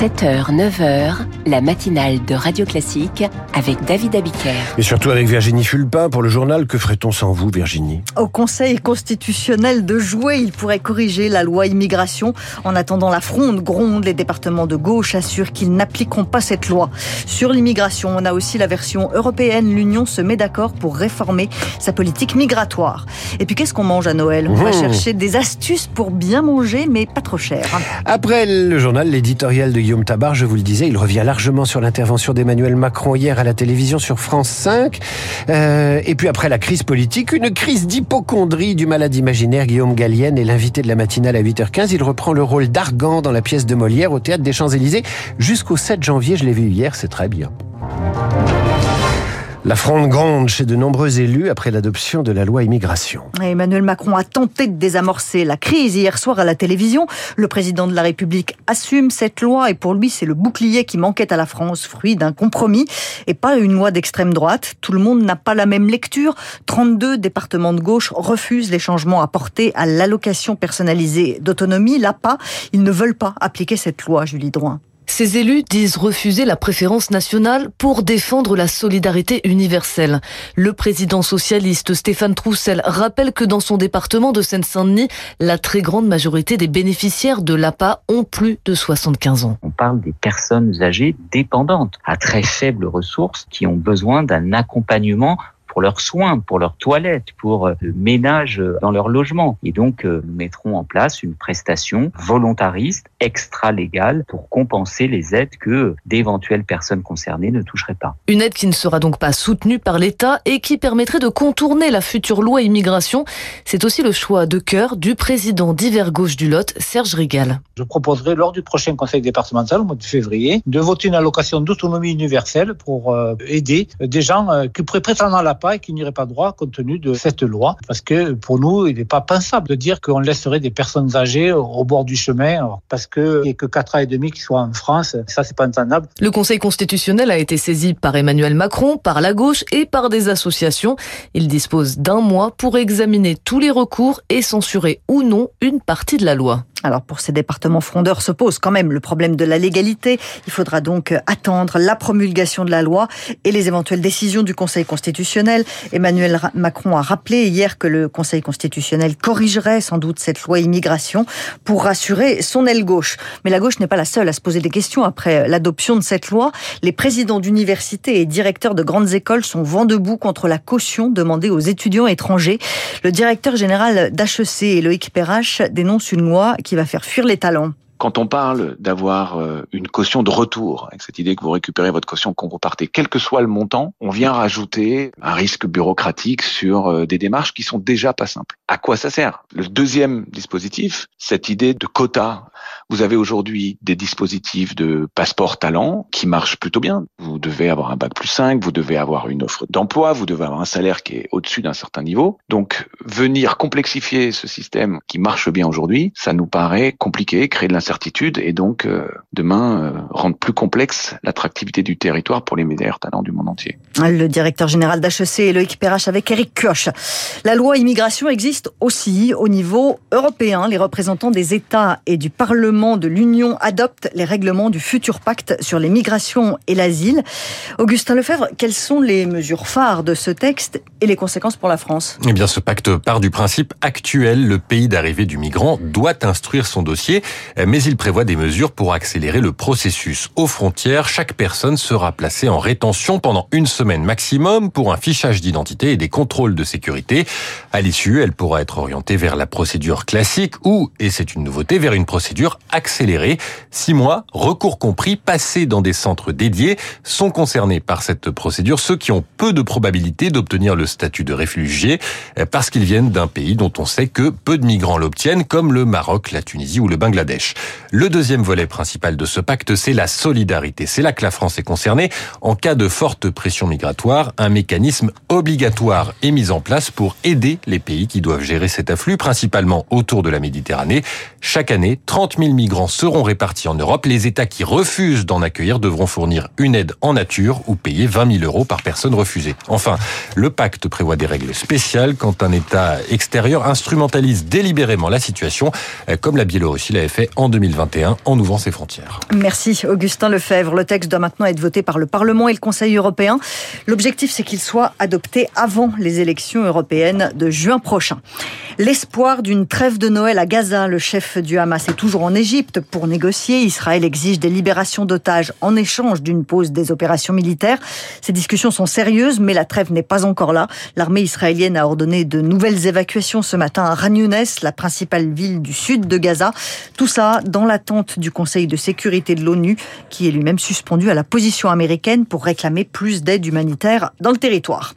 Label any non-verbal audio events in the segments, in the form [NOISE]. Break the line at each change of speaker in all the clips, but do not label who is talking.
7h, 9h, la matinale de Radio Classique avec David Abiker.
Et surtout avec Virginie Fulpin pour le journal. Que ferait-on sans vous, Virginie?
Au Conseil constitutionnel de jouer, il pourrait corriger la loi immigration. En attendant, la fronde gronde. Les départements de gauche assurent qu'ils n'appliqueront pas cette loi. Sur l'immigration, on a aussi la version européenne. L'Union se met d'accord pour réformer sa politique migratoire. Et puis, qu'est-ce qu'on mange à Noël? On va
Mmh.
chercher des astuces pour bien manger, mais pas trop cher.
Après le journal, l'éditorial de Guillaume Tabar, je vous le disais, il revient largement sur l'intervention d'Emmanuel Macron hier à la télévision sur France 5. Euh, et puis après la crise politique, une crise d'hypochondrie du malade imaginaire Guillaume Gallienne est l'invité de la matinale à 8h15. Il reprend le rôle d'Argan dans la pièce de Molière au théâtre des Champs-Élysées jusqu'au 7 janvier. Je l'ai vu hier, c'est très bien. La fronde gronde chez de nombreux élus après l'adoption de la loi immigration.
Emmanuel Macron a tenté de désamorcer la crise hier soir à la télévision. Le président de la République assume cette loi et pour lui, c'est le bouclier qui manquait à la France, fruit d'un compromis et pas une loi d'extrême droite. Tout le monde n'a pas la même lecture. 32 départements de gauche refusent les changements apportés à l'allocation personnalisée d'autonomie. L'APA, ils ne veulent pas appliquer cette loi, Julie Droin.
Ces élus disent refuser la préférence nationale pour défendre la solidarité universelle. Le président socialiste Stéphane Troussel rappelle que dans son département de Seine-Saint-Denis, la très grande majorité des bénéficiaires de l'APA ont plus de 75 ans.
On parle des personnes âgées dépendantes, à très faibles ressources, qui ont besoin d'un accompagnement pour leurs soins, pour leurs toilettes, pour le ménage dans leur logement. Et donc, euh, nous mettrons en place une prestation volontariste, extra-légale, pour compenser les aides que d'éventuelles personnes concernées ne toucheraient pas.
Une aide qui ne sera donc pas soutenue par l'État et qui permettrait de contourner la future loi immigration. C'est aussi le choix de cœur du président d'Hiver Gauche du Lot, Serge Rigal.
Je proposerai lors du prochain conseil départemental au mois de février de voter une allocation d'autonomie universelle pour euh, aider des gens euh, qui pourraient prétendre à la et qui n'iraient pas droit compte tenu de cette loi. Parce que pour nous, il n'est pas pensable de dire qu'on laisserait des personnes âgées au bord du chemin parce qu'il n'y a que 4 ans et demi qui soient en France. Ça, c'est pas entendable.
Le Conseil constitutionnel a été saisi par Emmanuel Macron, par la gauche et par des associations. Il dispose d'un mois pour examiner tous les recours et censurer ou non une partie de la loi.
Alors pour ces départements frondeurs se pose quand même le problème de la légalité. Il faudra donc attendre la promulgation de la loi et les éventuelles décisions du Conseil constitutionnel. Emmanuel Macron a rappelé hier que le Conseil constitutionnel corrigerait sans doute cette loi immigration pour rassurer son aile gauche. Mais la gauche n'est pas la seule à se poser des questions après l'adoption de cette loi. Les présidents d'universités et directeurs de grandes écoles sont vent debout contre la caution demandée aux étudiants étrangers. Le directeur général d'HEC, Loïc Perrache, dénonce une loi qui va faire fuir les talents
quand on parle d'avoir une caution de retour, avec cette idée que vous récupérez votre caution quand vous partez, quel que soit le montant, on vient rajouter un risque bureaucratique sur des démarches qui sont déjà pas simples. À quoi ça sert? Le deuxième dispositif, cette idée de quota. Vous avez aujourd'hui des dispositifs de passeport talent qui marchent plutôt bien. Vous devez avoir un bac plus 5, vous devez avoir une offre d'emploi, vous devez avoir un salaire qui est au-dessus d'un certain niveau. Donc, venir complexifier ce système qui marche bien aujourd'hui, ça nous paraît compliqué, créer de l'incertitude et donc euh, demain euh, rendre plus complexe l'attractivité du territoire pour les meilleurs talents du monde entier.
Le directeur général d'HEC, Loïc Perrache, avec Eric Koch. La loi immigration existe aussi au niveau européen. Les représentants des États et du Parlement de l'Union adoptent les règlements du futur pacte sur les migrations et l'asile. Augustin Lefebvre, quelles sont les mesures phares de ce texte et les conséquences pour la France?
Eh bien, ce pacte part du principe actuel. Le pays d'arrivée du migrant doit instruire son dossier, mais il prévoit des mesures pour accélérer le processus. Aux frontières, chaque personne sera placée en rétention pendant une semaine maximum pour un fichage d'identité et des contrôles de sécurité. À l'issue, elle pourra être orientée vers la procédure classique ou, et c'est une nouveauté, vers une procédure accélérée. Six mois, recours compris, passés dans des centres dédiés, sont concernés par cette procédure ceux qui ont peu de probabilité d'obtenir le statut de réfugié parce qu'ils viennent d'un pays dont on sait que peu de migrants l'obtiennent, comme le Maroc, la Tunisie ou le Bangladesh. Le deuxième volet principal de ce pacte, c'est la solidarité. C'est là que la France est concernée. En cas de forte pression migratoire, un mécanisme obligatoire est mis en place pour aider les pays qui doivent gérer cet afflux, principalement autour de la Méditerranée. Chaque année, 30 5000 migrants seront répartis en Europe. Les États qui refusent d'en accueillir devront fournir une aide en nature ou payer 20 000 euros par personne refusée. Enfin, le pacte prévoit des règles spéciales quand un État extérieur instrumentalise délibérément la situation, comme la Biélorussie l'avait fait en 2021 en ouvrant ses frontières.
Merci Augustin Lefebvre. Le texte doit maintenant être voté par le Parlement et le Conseil européen. L'objectif, c'est qu'il soit adopté avant les élections européennes de juin prochain. L'espoir d'une trêve de Noël à Gaza, le chef du Hamas est toujours en Égypte pour négocier. Israël exige des libérations d'otages en échange d'une pause des opérations militaires. Ces discussions sont sérieuses, mais la trêve n'est pas encore là. L'armée israélienne a ordonné de nouvelles évacuations ce matin à Khan la principale ville du sud de Gaza. Tout ça dans l'attente du Conseil de sécurité de l'ONU, qui est lui-même suspendu à la position américaine pour réclamer plus d'aide humanitaire dans le territoire.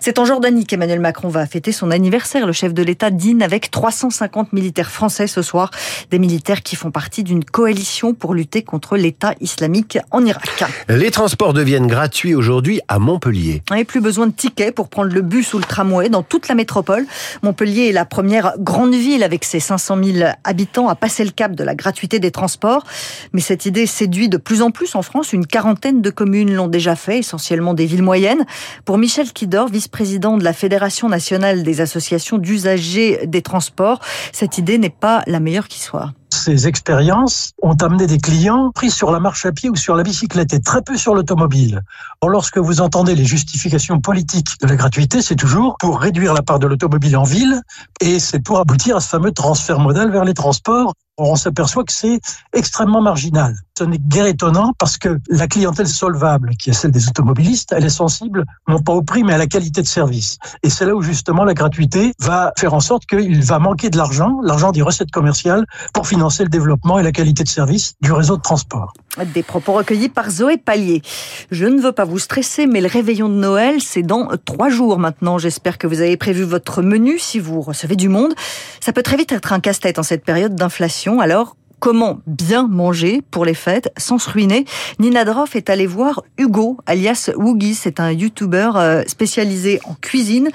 C'est en Jordanie qu'Emmanuel Macron va fêter son anniversaire. Le chef de l'État dîne avec 350 militaires français ce soir. Des militaires qui font partie d'une coalition pour lutter contre l'État islamique en Irak.
Les transports deviennent gratuits aujourd'hui à Montpellier.
On n'a plus besoin de tickets pour prendre le bus ou le tramway dans toute la métropole. Montpellier est la première grande ville avec ses 500 000 habitants à passer le cap de la gratuité des transports. Mais cette idée séduit de plus en plus en France. Une quarantaine de communes l'ont déjà fait, essentiellement des villes moyennes. Pour Michel Kidor, vice-président de la Fédération nationale des associations d'usagers des transports, cette idée n'est pas la meilleure qui soit.
Ces expériences ont amené des clients pris sur la marche à pied ou sur la bicyclette et très peu sur l'automobile. Or, lorsque vous entendez les justifications politiques de la gratuité, c'est toujours pour réduire la part de l'automobile en ville et c'est pour aboutir à ce fameux transfert modal vers les transports on s'aperçoit que c'est extrêmement marginal. Ce n'est guère étonnant parce que la clientèle solvable, qui est celle des automobilistes, elle est sensible non pas au prix mais à la qualité de service. Et c'est là où justement la gratuité va faire en sorte qu'il va manquer de l'argent, l'argent des recettes commerciales, pour financer le développement et la qualité de service du réseau de transport.
Des propos recueillis par Zoé Pallier. Je ne veux pas vous stresser, mais le réveillon de Noël, c'est dans trois jours maintenant. J'espère que vous avez prévu votre menu si vous recevez du monde. Ça peut très vite être un casse-tête en cette période d'inflation. Alors, comment bien manger pour les fêtes sans se ruiner? Nina Droff est allée voir Hugo, alias Woogie. C'est un YouTuber euh, spécialisé en cuisine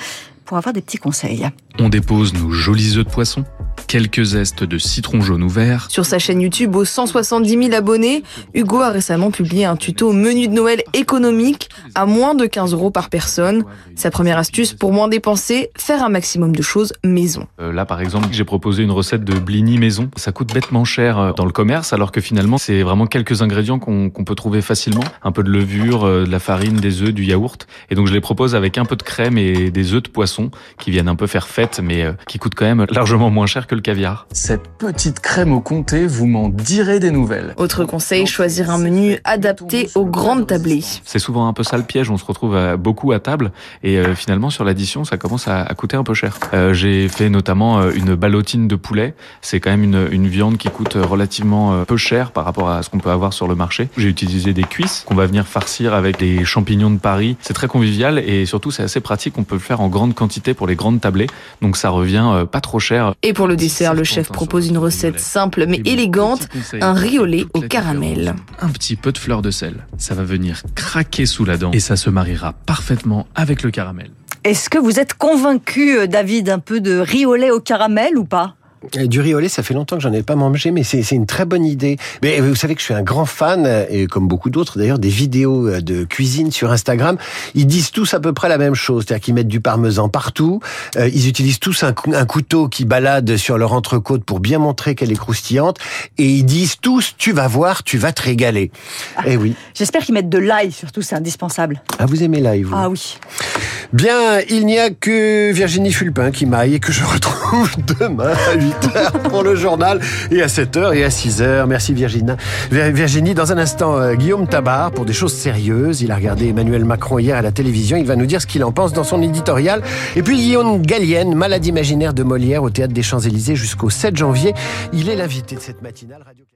pour avoir des petits conseils.
On dépose nos jolis œufs de poisson quelques zestes de citron jaune ou vert.
Sur sa chaîne YouTube aux 170 000 abonnés, Hugo a récemment publié un tuto menu de Noël économique à moins de 15 euros par personne. Sa première astuce pour moins dépenser, faire un maximum de choses maison.
Euh, là par exemple, j'ai proposé une recette de blini maison. Ça coûte bêtement cher euh, dans le commerce alors que finalement c'est vraiment quelques ingrédients qu'on peut trouver facilement. Un peu de levure, euh, de la farine, des œufs, du yaourt. Et donc je les propose avec un peu de crème et des œufs de poisson qui viennent un peu faire fête mais qui coûtent quand même largement moins cher que le caviar.
Cette petite crème au comté, vous m'en direz des nouvelles.
Autre conseil, choisir un menu adapté aux grandes tablées.
C'est souvent un peu ça le piège, on se retrouve beaucoup à table et euh, finalement sur l'addition ça commence à, coûter un peu cher. Euh, j'ai fait notamment euh, une ballotine de poulet, c'est quand même une, une, viande qui coûte relativement peu cher par rapport à ce qu'on peut avoir sur le marché. J'ai utilisé des cuisses qu'on va venir farcir avec des champignons de Paris. C'est très convivial et surtout c'est assez pratique, on peut le faire en grande quantité pour les grandes tablées, donc ça revient pas trop cher.
Et pour le dessert, le chef propose une recette simple mais élégante, un riz au caramel.
Un petit peu de fleur de sel, ça va venir craquer sous la dent et ça se mariera parfaitement avec le caramel.
Est-ce que vous êtes convaincu, euh, David, un peu de riz au caramel ou pas?
Du riz au lait, ça fait longtemps que j'en ai pas mangé, mais c'est une très bonne idée. Mais vous savez que je suis un grand fan, et comme beaucoup d'autres d'ailleurs, des vidéos euh, de cuisine sur Instagram. Ils disent tous à peu près la même chose, c'est-à-dire qu'ils mettent du parmesan partout. Euh, ils utilisent tous un, un, couteau qui balade sur leur entrecôte pour bien montrer qu'elle est croustillante. Et ils disent tous, tu vas voir, tu vas te régaler. Ah, eh oui.
J'espère qu'ils mettent de l'ail, surtout, c'est indispensable.
Ah, vous aimez l'ail, vous
Ah oui.
Bien, il n'y a que Virginie Fulpin qui m'aille et que je retrouve [LAUGHS] demain à 8h pour le journal et à 7h et à 6h. Merci Virginie. Virginie, dans un instant, euh, Guillaume Tabar pour des choses sérieuses. Il a regardé Emmanuel Macron hier à la télévision. Il va nous dire ce qu'il en pense dans son éditorial. Et puis Guillaume Gallienne, malade imaginaire de Molière au Théâtre des Champs-Élysées jusqu'au 7 janvier. Il est l'invité de cette matinale. Radio